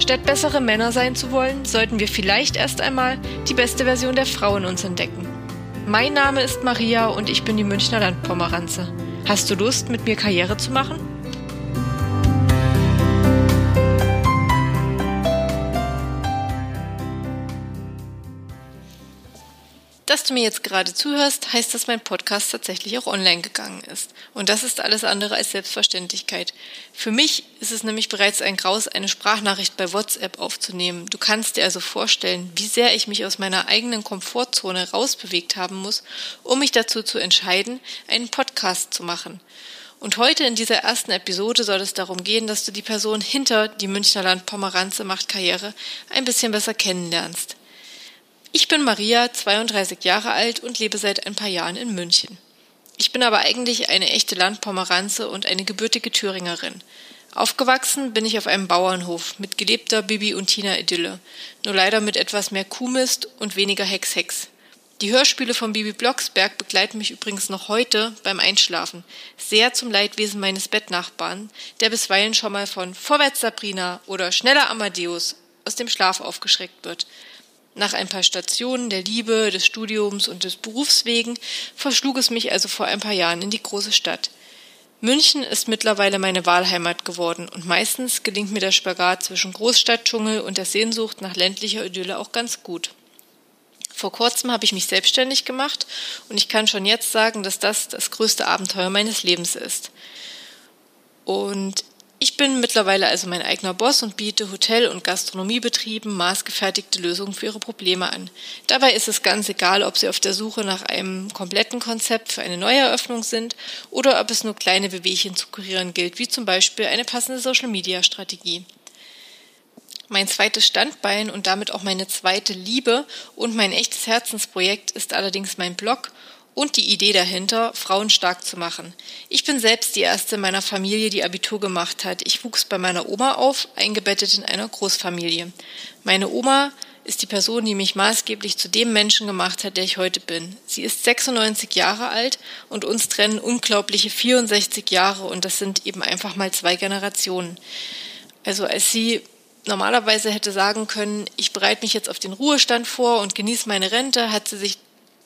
Statt bessere Männer sein zu wollen, sollten wir vielleicht erst einmal die beste Version der Frau in uns entdecken. Mein Name ist Maria und ich bin die Münchner Landpomeranze. Hast du Lust, mit mir Karriere zu machen? Dass du mir jetzt gerade zuhörst, heißt, dass mein Podcast tatsächlich auch online gegangen ist. Und das ist alles andere als Selbstverständlichkeit. Für mich ist es nämlich bereits ein Graus, eine Sprachnachricht bei WhatsApp aufzunehmen. Du kannst dir also vorstellen, wie sehr ich mich aus meiner eigenen Komfortzone rausbewegt haben muss, um mich dazu zu entscheiden, einen Podcast zu machen. Und heute in dieser ersten Episode soll es darum gehen, dass du die Person hinter die Münchner Land Pomeranze macht Karriere ein bisschen besser kennenlernst. Ich bin Maria, 32 Jahre alt und lebe seit ein paar Jahren in München. Ich bin aber eigentlich eine echte Landpomeranze und eine gebürtige Thüringerin. Aufgewachsen bin ich auf einem Bauernhof mit gelebter Bibi und Tina Idylle, nur leider mit etwas mehr Kuhmist und weniger Hex-Hex. Die Hörspiele von Bibi Blocksberg begleiten mich übrigens noch heute beim Einschlafen, sehr zum Leidwesen meines Bettnachbarn, der bisweilen schon mal von Vorwärts Sabrina oder Schneller Amadeus aus dem Schlaf aufgeschreckt wird. Nach ein paar Stationen der Liebe, des Studiums und des Berufs wegen verschlug es mich also vor ein paar Jahren in die große Stadt. München ist mittlerweile meine Wahlheimat geworden und meistens gelingt mir der Spagat zwischen Großstadtdschungel und der Sehnsucht nach ländlicher Idylle auch ganz gut. Vor kurzem habe ich mich selbstständig gemacht und ich kann schon jetzt sagen, dass das das größte Abenteuer meines Lebens ist. Und ich bin mittlerweile also mein eigener Boss und biete Hotel- und Gastronomiebetrieben maßgefertigte Lösungen für ihre Probleme an. Dabei ist es ganz egal, ob sie auf der Suche nach einem kompletten Konzept für eine Neueröffnung sind oder ob es nur kleine Bewegchen zu kurieren gilt, wie zum Beispiel eine passende Social-Media-Strategie. Mein zweites Standbein und damit auch meine zweite Liebe und mein echtes Herzensprojekt ist allerdings mein Blog und die Idee dahinter, Frauen stark zu machen. Ich bin selbst die erste in meiner Familie, die Abitur gemacht hat. Ich wuchs bei meiner Oma auf, eingebettet in einer Großfamilie. Meine Oma ist die Person, die mich maßgeblich zu dem Menschen gemacht hat, der ich heute bin. Sie ist 96 Jahre alt und uns trennen unglaubliche 64 Jahre und das sind eben einfach mal zwei Generationen. Also als sie normalerweise hätte sagen können, ich bereite mich jetzt auf den Ruhestand vor und genieße meine Rente, hat sie sich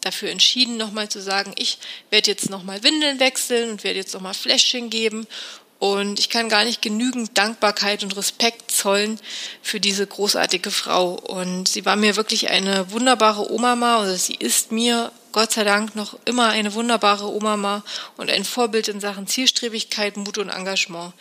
dafür entschieden, nochmal zu sagen, ich werde jetzt nochmal Windeln wechseln und werde jetzt nochmal Fläschchen geben. Und ich kann gar nicht genügend Dankbarkeit und Respekt zollen für diese großartige Frau. Und sie war mir wirklich eine wunderbare Omama, oder sie ist mir Gott sei Dank noch immer eine wunderbare Omama und ein Vorbild in Sachen Zielstrebigkeit, Mut und Engagement.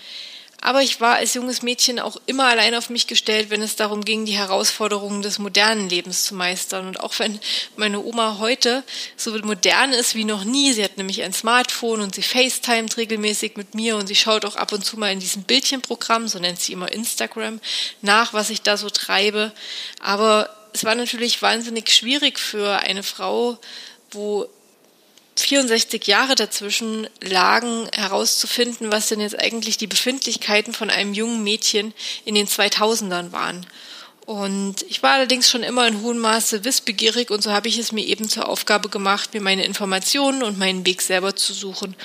Aber ich war als junges Mädchen auch immer allein auf mich gestellt, wenn es darum ging, die Herausforderungen des modernen Lebens zu meistern. Und auch wenn meine Oma heute so modern ist wie noch nie, sie hat nämlich ein Smartphone und sie FaceTimet regelmäßig mit mir und sie schaut auch ab und zu mal in diesem Bildchenprogramm, so nennt sie immer Instagram, nach, was ich da so treibe. Aber es war natürlich wahnsinnig schwierig für eine Frau, wo 64 Jahre dazwischen lagen, herauszufinden, was denn jetzt eigentlich die Befindlichkeiten von einem jungen Mädchen in den 2000ern waren. Und ich war allerdings schon immer in hohem Maße wissbegierig und so habe ich es mir eben zur Aufgabe gemacht, mir meine Informationen und meinen Weg selber zu suchen.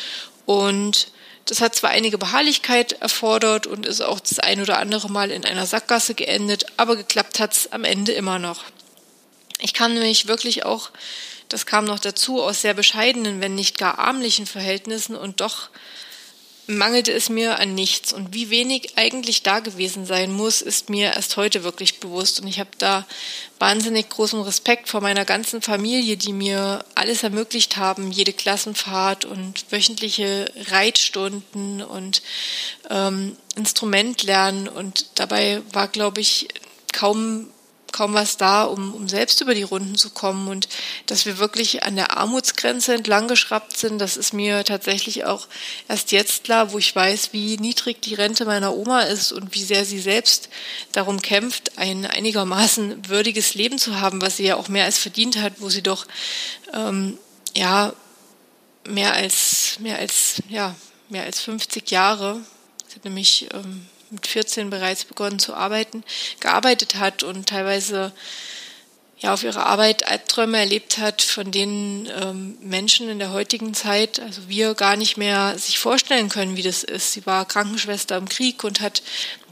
Und das hat zwar einige Beharrlichkeit erfordert und ist auch das ein oder andere Mal in einer Sackgasse geendet, aber geklappt hat es am Ende immer noch. Ich kann mich wirklich auch das kam noch dazu aus sehr bescheidenen, wenn nicht gar armlichen Verhältnissen und doch mangelte es mir an nichts. Und wie wenig eigentlich da gewesen sein muss, ist mir erst heute wirklich bewusst. Und ich habe da wahnsinnig großen Respekt vor meiner ganzen Familie, die mir alles ermöglicht haben, jede Klassenfahrt und wöchentliche Reitstunden und ähm, Instrument lernen. Und dabei war, glaube ich, kaum kaum was da, um, um selbst über die Runden zu kommen. Und dass wir wirklich an der Armutsgrenze entlang geschraubt sind, das ist mir tatsächlich auch erst jetzt klar, wo ich weiß, wie niedrig die Rente meiner Oma ist und wie sehr sie selbst darum kämpft, ein einigermaßen würdiges Leben zu haben, was sie ja auch mehr als verdient hat, wo sie doch ähm, ja mehr als mehr als ja mehr als 50 Jahre. Sie hat nämlich ähm, mit 14 bereits begonnen zu arbeiten, gearbeitet hat und teilweise ja auf ihre Arbeit Albträume erlebt hat, von denen ähm, Menschen in der heutigen Zeit, also wir gar nicht mehr sich vorstellen können, wie das ist. Sie war Krankenschwester im Krieg und hat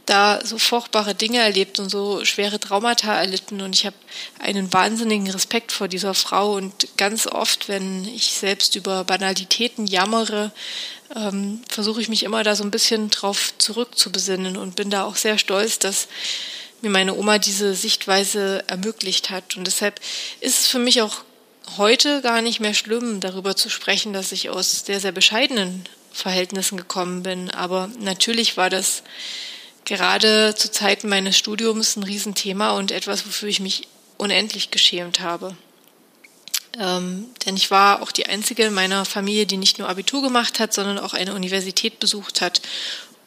da so furchtbare Dinge erlebt und so schwere Traumata erlitten und ich habe einen wahnsinnigen Respekt vor dieser Frau und ganz oft, wenn ich selbst über Banalitäten jammere, ähm, versuche ich mich immer da so ein bisschen drauf zurückzubesinnen und bin da auch sehr stolz, dass mir meine Oma diese Sichtweise ermöglicht hat. Und deshalb ist es für mich auch heute gar nicht mehr schlimm, darüber zu sprechen, dass ich aus sehr, sehr bescheidenen Verhältnissen gekommen bin. Aber natürlich war das gerade zu Zeiten meines Studiums ein Riesenthema und etwas, wofür ich mich unendlich geschämt habe. Ähm, denn ich war auch die einzige in meiner Familie, die nicht nur Abitur gemacht hat, sondern auch eine Universität besucht hat.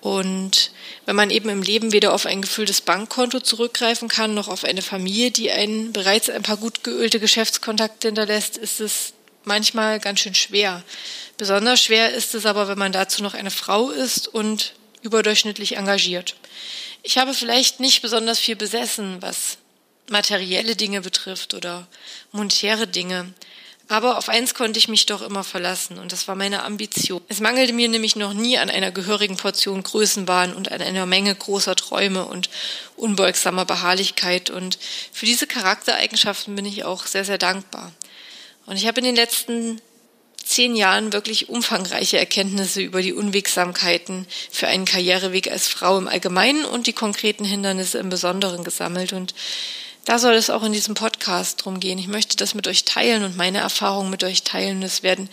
Und wenn man eben im Leben weder auf ein gefülltes Bankkonto zurückgreifen kann, noch auf eine Familie, die einen bereits ein paar gut geölte Geschäftskontakte hinterlässt, ist es manchmal ganz schön schwer. Besonders schwer ist es aber, wenn man dazu noch eine Frau ist und überdurchschnittlich engagiert. Ich habe vielleicht nicht besonders viel besessen, was materielle Dinge betrifft oder monetäre Dinge. Aber auf eins konnte ich mich doch immer verlassen und das war meine Ambition. Es mangelte mir nämlich noch nie an einer gehörigen Portion Größenwahn und an einer Menge großer Träume und unbeugsamer Beharrlichkeit und für diese Charaktereigenschaften bin ich auch sehr, sehr dankbar. Und ich habe in den letzten zehn Jahren wirklich umfangreiche Erkenntnisse über die Unwegsamkeiten für einen Karriereweg als Frau im Allgemeinen und die konkreten Hindernisse im Besonderen gesammelt und da soll es auch in diesem Podcast drum gehen. Ich möchte das mit euch teilen und meine Erfahrungen mit euch teilen. Es werden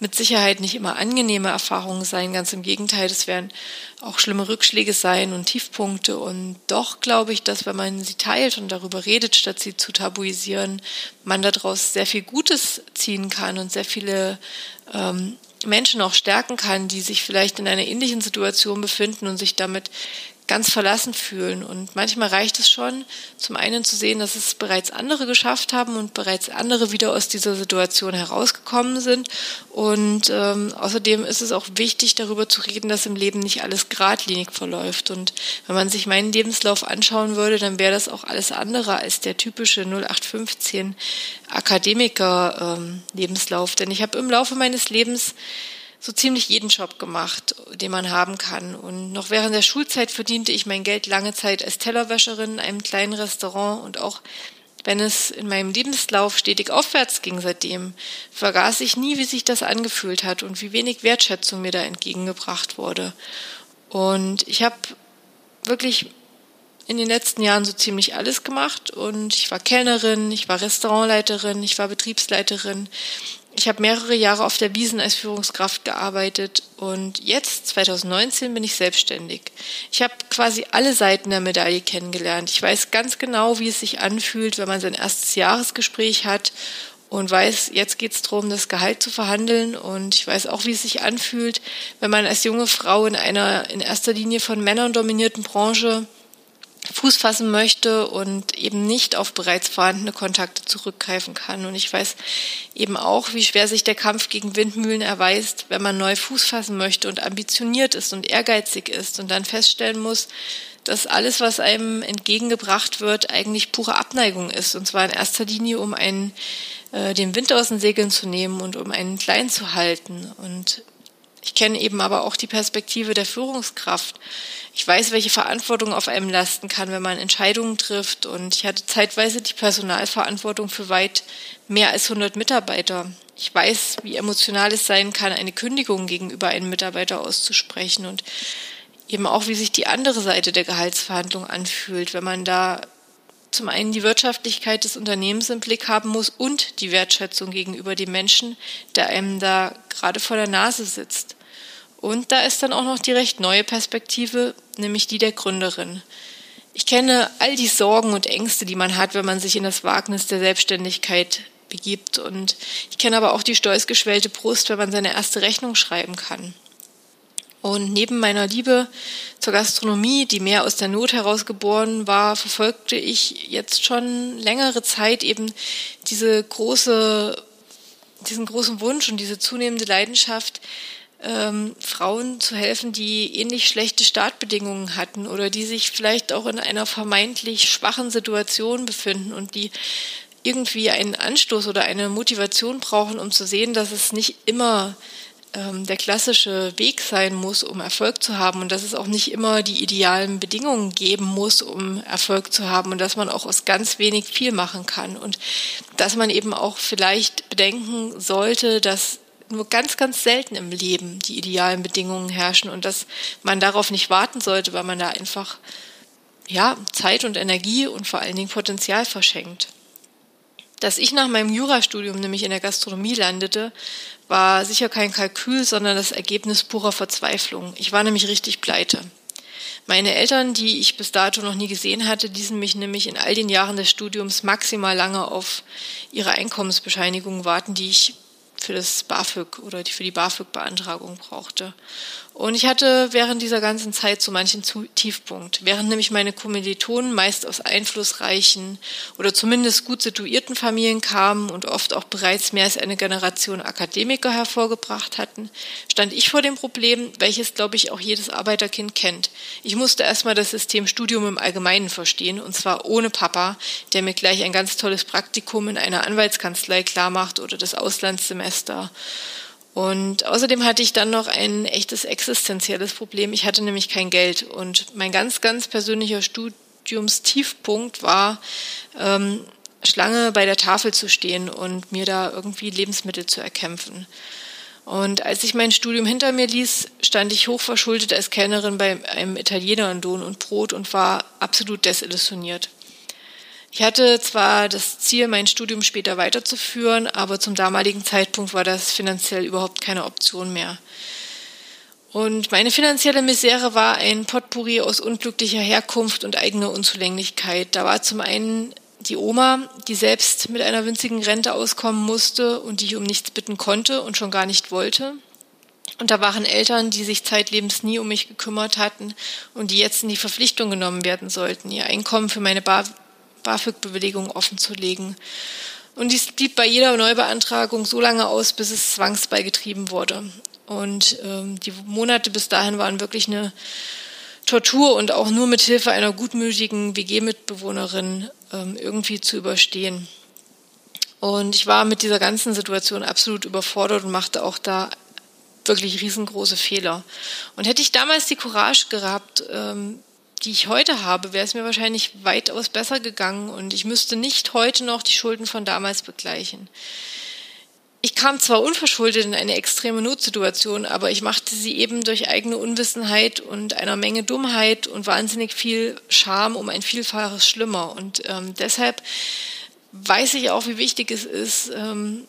mit Sicherheit nicht immer angenehme Erfahrungen sein, ganz im Gegenteil, es werden auch schlimme Rückschläge sein und Tiefpunkte. Und doch glaube ich, dass wenn man sie teilt und darüber redet, statt sie zu tabuisieren, man daraus sehr viel Gutes ziehen kann und sehr viele ähm, Menschen auch stärken kann, die sich vielleicht in einer ähnlichen Situation befinden und sich damit ganz verlassen fühlen. Und manchmal reicht es schon, zum einen zu sehen, dass es bereits andere geschafft haben und bereits andere wieder aus dieser Situation herausgekommen sind. Und ähm, außerdem ist es auch wichtig, darüber zu reden, dass im Leben nicht alles geradlinig verläuft. Und wenn man sich meinen Lebenslauf anschauen würde, dann wäre das auch alles andere als der typische 0815 Akademiker-Lebenslauf. Ähm, Denn ich habe im Laufe meines Lebens so ziemlich jeden Job gemacht, den man haben kann. Und noch während der Schulzeit verdiente ich mein Geld lange Zeit als Tellerwäscherin in einem kleinen Restaurant und auch wenn es in meinem Lebenslauf stetig aufwärts ging seitdem, vergaß ich nie, wie sich das angefühlt hat und wie wenig Wertschätzung mir da entgegengebracht wurde. Und ich habe wirklich in den letzten Jahren so ziemlich alles gemacht und ich war Kellnerin, ich war Restaurantleiterin, ich war Betriebsleiterin, ich habe mehrere Jahre auf der Wiesen als Führungskraft gearbeitet und jetzt, 2019, bin ich selbstständig. Ich habe quasi alle Seiten der Medaille kennengelernt. Ich weiß ganz genau, wie es sich anfühlt, wenn man sein erstes Jahresgespräch hat und weiß, jetzt geht es darum, das Gehalt zu verhandeln. Und ich weiß auch, wie es sich anfühlt, wenn man als junge Frau in einer in erster Linie von Männern dominierten Branche Fuß fassen möchte und eben nicht auf bereits vorhandene Kontakte zurückgreifen kann. Und ich weiß eben auch, wie schwer sich der Kampf gegen Windmühlen erweist, wenn man neu Fuß fassen möchte und ambitioniert ist und ehrgeizig ist und dann feststellen muss, dass alles, was einem entgegengebracht wird, eigentlich pure Abneigung ist. Und zwar in erster Linie, um einen, äh, den Wind aus den Segeln zu nehmen und um einen klein zu halten. Und ich kenne eben aber auch die Perspektive der Führungskraft. Ich weiß, welche Verantwortung auf einem lasten kann, wenn man Entscheidungen trifft. Und ich hatte zeitweise die Personalverantwortung für weit mehr als 100 Mitarbeiter. Ich weiß, wie emotional es sein kann, eine Kündigung gegenüber einem Mitarbeiter auszusprechen und eben auch, wie sich die andere Seite der Gehaltsverhandlung anfühlt, wenn man da zum einen die Wirtschaftlichkeit des Unternehmens im Blick haben muss und die Wertschätzung gegenüber dem Menschen, der einem da gerade vor der Nase sitzt. Und da ist dann auch noch die recht neue Perspektive, nämlich die der Gründerin. Ich kenne all die Sorgen und Ängste, die man hat, wenn man sich in das Wagnis der Selbstständigkeit begibt. Und ich kenne aber auch die stolzgeschwellte Brust, wenn man seine erste Rechnung schreiben kann. Und neben meiner Liebe zur Gastronomie, die mehr aus der Not heraus geboren war, verfolgte ich jetzt schon längere Zeit eben diese große, diesen großen Wunsch und diese zunehmende Leidenschaft, ähm, Frauen zu helfen, die ähnlich schlechte Startbedingungen hatten oder die sich vielleicht auch in einer vermeintlich schwachen Situation befinden und die irgendwie einen Anstoß oder eine Motivation brauchen, um zu sehen, dass es nicht immer ähm, der klassische Weg sein muss, um Erfolg zu haben und dass es auch nicht immer die idealen Bedingungen geben muss, um Erfolg zu haben und dass man auch aus ganz wenig viel machen kann. Und dass man eben auch vielleicht bedenken sollte, dass nur ganz, ganz selten im Leben die idealen Bedingungen herrschen und dass man darauf nicht warten sollte, weil man da einfach ja, Zeit und Energie und vor allen Dingen Potenzial verschenkt. Dass ich nach meinem Jurastudium nämlich in der Gastronomie landete, war sicher kein Kalkül, sondern das Ergebnis purer Verzweiflung. Ich war nämlich richtig pleite. Meine Eltern, die ich bis dato noch nie gesehen hatte, ließen mich nämlich in all den Jahren des Studiums maximal lange auf ihre Einkommensbescheinigung warten, die ich für das BAföG oder die für die BAföG-Beantragung brauchte. Und ich hatte während dieser ganzen Zeit so manchen Tiefpunkt. Während nämlich meine Kommilitonen meist aus einflussreichen oder zumindest gut situierten Familien kamen und oft auch bereits mehr als eine Generation Akademiker hervorgebracht hatten, stand ich vor dem Problem, welches, glaube ich, auch jedes Arbeiterkind kennt. Ich musste erstmal das System Studium im Allgemeinen verstehen, und zwar ohne Papa, der mir gleich ein ganz tolles Praktikum in einer Anwaltskanzlei klarmacht oder das Auslandssemester. Und außerdem hatte ich dann noch ein echtes existenzielles Problem. Ich hatte nämlich kein Geld. Und mein ganz, ganz persönlicher Studiumstiefpunkt war, ähm, Schlange bei der Tafel zu stehen und mir da irgendwie Lebensmittel zu erkämpfen. Und als ich mein Studium hinter mir ließ, stand ich hochverschuldet als Kellnerin bei einem Italiener in Lohn und Brot und war absolut desillusioniert. Ich hatte zwar das Ziel, mein Studium später weiterzuführen, aber zum damaligen Zeitpunkt war das finanziell überhaupt keine Option mehr. Und meine finanzielle Misere war ein Potpourri aus unglücklicher Herkunft und eigener Unzulänglichkeit. Da war zum einen die Oma, die selbst mit einer winzigen Rente auskommen musste und die ich um nichts bitten konnte und schon gar nicht wollte. Und da waren Eltern, die sich zeitlebens nie um mich gekümmert hatten und die jetzt in die Verpflichtung genommen werden sollten, ihr Einkommen für meine Bar BAföG-Bewilligung offenzulegen. Und dies blieb bei jeder Neubeantragung so lange aus, bis es zwangsbeigetrieben wurde. Und ähm, die Monate bis dahin waren wirklich eine Tortur und auch nur mit Hilfe einer gutmütigen WG-Mitbewohnerin ähm, irgendwie zu überstehen. Und ich war mit dieser ganzen Situation absolut überfordert und machte auch da wirklich riesengroße Fehler. Und hätte ich damals die Courage gehabt, ähm, die ich heute habe, wäre es mir wahrscheinlich weitaus besser gegangen und ich müsste nicht heute noch die Schulden von damals begleichen. Ich kam zwar unverschuldet in eine extreme Notsituation, aber ich machte sie eben durch eigene Unwissenheit und einer Menge Dummheit und wahnsinnig viel Scham um ein Vielfaches schlimmer. Und ähm, deshalb weiß ich auch, wie wichtig es ist, ähm,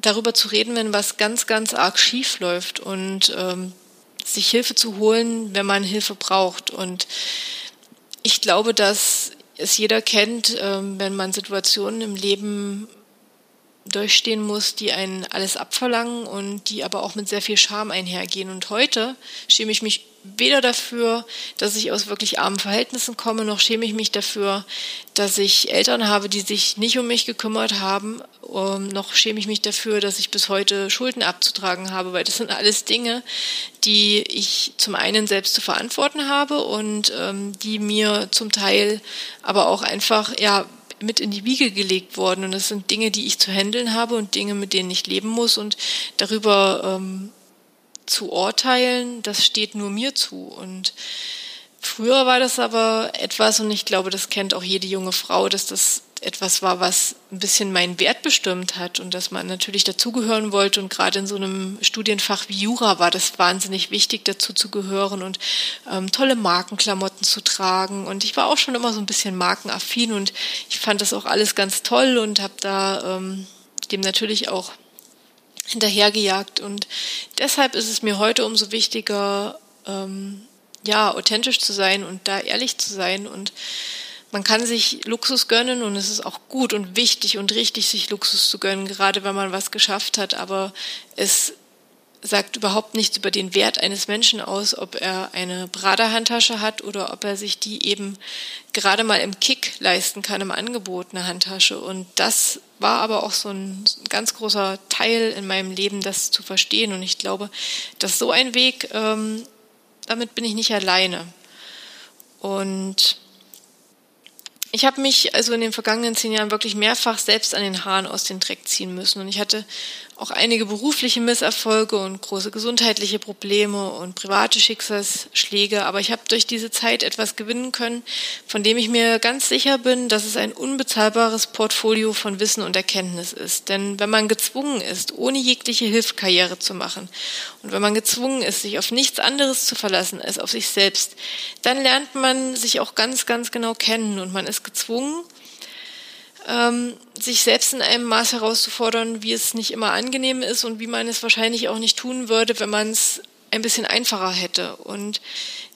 darüber zu reden, wenn was ganz, ganz arg schief läuft und ähm, sich Hilfe zu holen, wenn man Hilfe braucht. Und ich glaube, dass es jeder kennt, ähm, wenn man Situationen im Leben durchstehen muss, die einen alles abverlangen und die aber auch mit sehr viel Scham einhergehen. Und heute schäme ich mich weder dafür, dass ich aus wirklich armen Verhältnissen komme, noch schäme ich mich dafür, dass ich Eltern habe, die sich nicht um mich gekümmert haben, um, noch schäme ich mich dafür, dass ich bis heute Schulden abzutragen habe, weil das sind alles Dinge, die ich zum einen selbst zu verantworten habe und ähm, die mir zum Teil aber auch einfach ja mit in die Wiege gelegt worden. Und das sind Dinge, die ich zu handeln habe und Dinge, mit denen ich leben muss. Und darüber ähm, zu urteilen, das steht nur mir zu. Und früher war das aber etwas, und ich glaube, das kennt auch jede junge Frau, dass das etwas war, was ein bisschen meinen Wert bestimmt hat und dass man natürlich dazugehören wollte. Und gerade in so einem Studienfach wie Jura war das wahnsinnig wichtig, dazu zu gehören und ähm, tolle Markenklamotten zu tragen. Und ich war auch schon immer so ein bisschen markenaffin und ich fand das auch alles ganz toll und habe da ähm, dem natürlich auch hinterhergejagt. Und deshalb ist es mir heute umso wichtiger, ähm, ja, authentisch zu sein und da ehrlich zu sein und man kann sich Luxus gönnen und es ist auch gut und wichtig und richtig, sich Luxus zu gönnen, gerade wenn man was geschafft hat, aber es sagt überhaupt nichts über den Wert eines Menschen aus, ob er eine Prada-Handtasche hat oder ob er sich die eben gerade mal im Kick leisten kann, im Angebot eine Handtasche. Und das war aber auch so ein ganz großer Teil in meinem Leben, das zu verstehen. Und ich glaube, dass so ein Weg, ähm, damit bin ich nicht alleine. Und ich habe mich also in den vergangenen zehn Jahren wirklich mehrfach selbst an den Haaren aus dem Dreck ziehen müssen. Und ich hatte auch einige berufliche Misserfolge und große gesundheitliche Probleme und private Schicksalsschläge. Aber ich habe durch diese Zeit etwas gewinnen können, von dem ich mir ganz sicher bin, dass es ein unbezahlbares Portfolio von Wissen und Erkenntnis ist. Denn wenn man gezwungen ist, ohne jegliche Hilfskarriere zu machen und wenn man gezwungen ist, sich auf nichts anderes zu verlassen als auf sich selbst, dann lernt man sich auch ganz, ganz genau kennen und man ist gezwungen, ähm, sich selbst in einem Maß herauszufordern, wie es nicht immer angenehm ist und wie man es wahrscheinlich auch nicht tun würde, wenn man es ein bisschen einfacher hätte. Und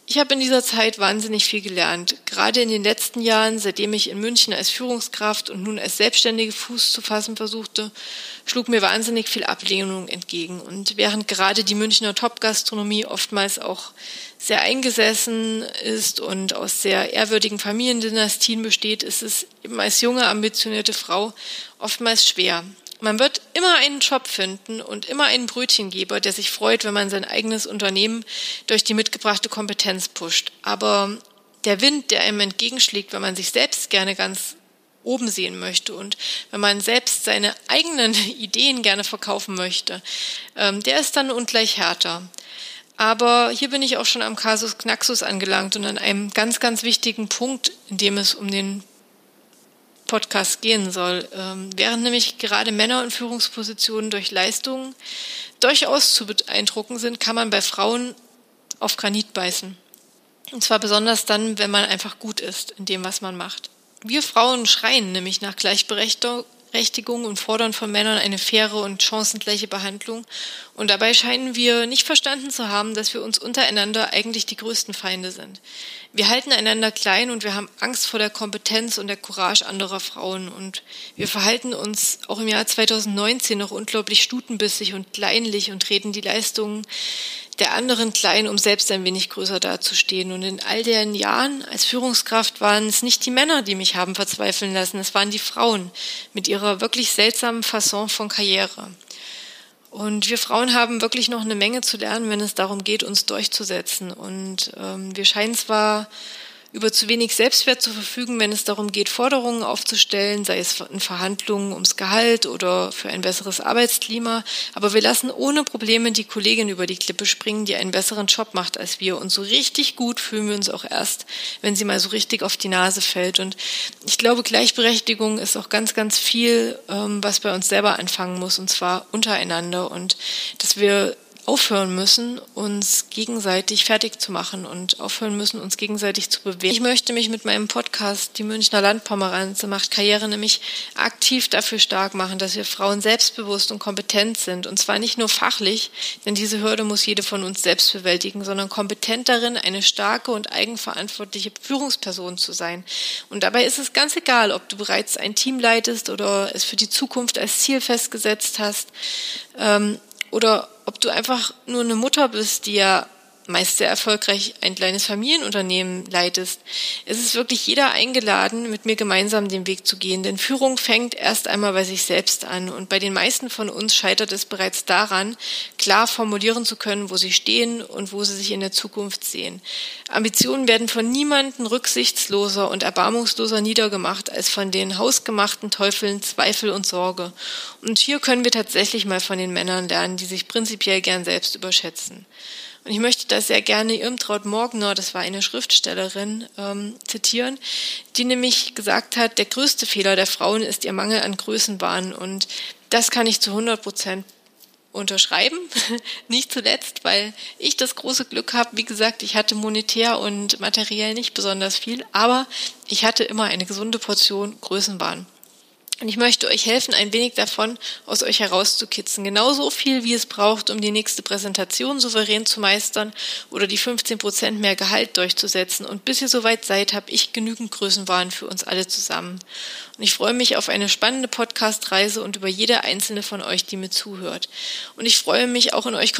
ich habe in dieser Zeit wahnsinnig viel gelernt. Gerade in den letzten Jahren, seitdem ich in München als Führungskraft und nun als Selbstständige Fuß zu fassen versuchte, schlug mir wahnsinnig viel Ablehnung entgegen. Und während gerade die Münchner Top-Gastronomie oftmals auch sehr eingesessen ist und aus sehr ehrwürdigen Familiendynastien besteht, ist es eben als junge, ambitionierte Frau oftmals schwer. Man wird immer einen Job finden und immer einen Brötchengeber, der sich freut, wenn man sein eigenes Unternehmen durch die mitgebrachte Kompetenz pusht. Aber der Wind, der einem entgegenschlägt, wenn man sich selbst gerne ganz oben sehen möchte und wenn man selbst seine eigenen Ideen gerne verkaufen möchte, ähm, der ist dann ungleich härter. Aber hier bin ich auch schon am Kasus Knaxus angelangt und an einem ganz, ganz wichtigen Punkt, in dem es um den Podcast gehen soll. Ähm, während nämlich gerade Männer in Führungspositionen durch Leistungen durchaus zu beeindrucken sind, kann man bei Frauen auf Granit beißen. Und zwar besonders dann, wenn man einfach gut ist in dem, was man macht. Wir Frauen schreien nämlich nach Gleichberechtigung Berechtigung und fordern von Männern eine faire und chancengleiche Behandlung. Und dabei scheinen wir nicht verstanden zu haben, dass wir uns untereinander eigentlich die größten Feinde sind. Wir halten einander klein und wir haben Angst vor der Kompetenz und der Courage anderer Frauen. Und wir verhalten uns auch im Jahr 2019 noch unglaublich stutenbissig und kleinlich und treten die Leistungen der anderen klein, um selbst ein wenig größer dazustehen. Und in all den Jahren als Führungskraft waren es nicht die Männer, die mich haben verzweifeln lassen, es waren die Frauen mit ihrer wirklich seltsamen Fasson von Karriere. Und wir Frauen haben wirklich noch eine Menge zu lernen, wenn es darum geht, uns durchzusetzen. Und ähm, wir scheinen zwar über zu wenig Selbstwert zu verfügen, wenn es darum geht, Forderungen aufzustellen, sei es in Verhandlungen ums Gehalt oder für ein besseres Arbeitsklima. Aber wir lassen ohne Probleme die Kollegin über die Klippe springen, die einen besseren Job macht als wir. Und so richtig gut fühlen wir uns auch erst, wenn sie mal so richtig auf die Nase fällt. Und ich glaube, Gleichberechtigung ist auch ganz, ganz viel, ähm, was bei uns selber anfangen muss, und zwar untereinander. Und dass wir aufhören müssen, uns gegenseitig fertig zu machen und aufhören müssen, uns gegenseitig zu bewegen. Ich möchte mich mit meinem Podcast Die Münchner Landpomeranze macht Karriere nämlich aktiv dafür stark machen, dass wir Frauen selbstbewusst und kompetent sind. Und zwar nicht nur fachlich, denn diese Hürde muss jede von uns selbst bewältigen, sondern kompetent darin, eine starke und eigenverantwortliche Führungsperson zu sein. Und dabei ist es ganz egal, ob du bereits ein Team leitest oder es für die Zukunft als Ziel festgesetzt hast. Ähm, oder ob du einfach nur eine Mutter bist, die ja meist sehr erfolgreich ein kleines Familienunternehmen leitest. Es ist wirklich jeder eingeladen, mit mir gemeinsam den Weg zu gehen, denn Führung fängt erst einmal bei sich selbst an und bei den meisten von uns scheitert es bereits daran, klar formulieren zu können, wo sie stehen und wo sie sich in der Zukunft sehen. Ambitionen werden von niemandem rücksichtsloser und erbarmungsloser niedergemacht als von den hausgemachten Teufeln Zweifel und Sorge. Und hier können wir tatsächlich mal von den Männern lernen, die sich prinzipiell gern selbst überschätzen. Und ich möchte da sehr gerne Irmtraut Morgner, das war eine Schriftstellerin, ähm, zitieren, die nämlich gesagt hat, der größte Fehler der Frauen ist ihr Mangel an Größenwahn. Und das kann ich zu 100 Prozent unterschreiben. nicht zuletzt, weil ich das große Glück habe. Wie gesagt, ich hatte monetär und materiell nicht besonders viel, aber ich hatte immer eine gesunde Portion Größenwahn. Und ich möchte euch helfen, ein wenig davon aus euch herauszukitzen. Genauso viel, wie es braucht, um die nächste Präsentation souverän zu meistern oder die 15 Prozent mehr Gehalt durchzusetzen. Und bis ihr soweit seid, habe ich genügend Größenwahn für uns alle zusammen. Und ich freue mich auf eine spannende Podcast-Reise und über jede einzelne von euch, die mir zuhört. Und ich freue mich auch euch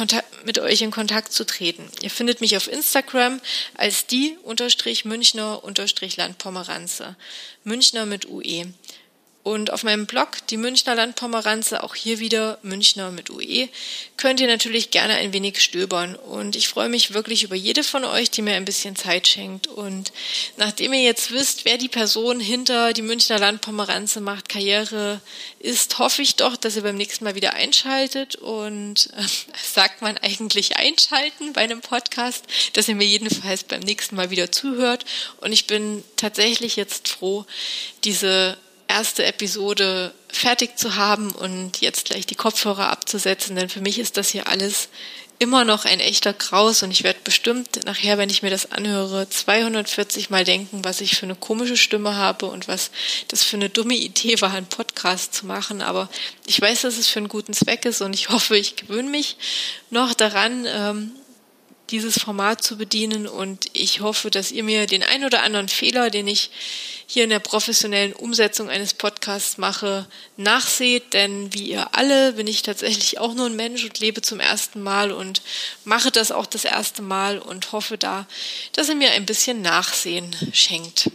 mit euch in Kontakt zu treten. Ihr findet mich auf Instagram als die-münchner-landpomeranze. Münchner mit UE. Und auf meinem Blog, die Münchner Landpomeranze, auch hier wieder Münchner mit UE, könnt ihr natürlich gerne ein wenig stöbern. Und ich freue mich wirklich über jede von euch, die mir ein bisschen Zeit schenkt. Und nachdem ihr jetzt wisst, wer die Person hinter die Münchner Landpomeranze macht, Karriere ist, hoffe ich doch, dass ihr beim nächsten Mal wieder einschaltet. Und äh, sagt man eigentlich einschalten bei einem Podcast, dass ihr mir jedenfalls beim nächsten Mal wieder zuhört. Und ich bin tatsächlich jetzt froh, diese erste Episode fertig zu haben und jetzt gleich die Kopfhörer abzusetzen, denn für mich ist das hier alles immer noch ein echter Graus und ich werde bestimmt nachher, wenn ich mir das anhöre, 240 Mal denken, was ich für eine komische Stimme habe und was das für eine dumme Idee war, einen Podcast zu machen. Aber ich weiß, dass es für einen guten Zweck ist und ich hoffe, ich gewöhne mich noch daran, ähm, dieses Format zu bedienen und ich hoffe, dass ihr mir den ein oder anderen Fehler, den ich hier in der professionellen Umsetzung eines Podcasts mache, nachseht, denn wie ihr alle bin ich tatsächlich auch nur ein Mensch und lebe zum ersten Mal und mache das auch das erste Mal und hoffe da, dass ihr mir ein bisschen Nachsehen schenkt.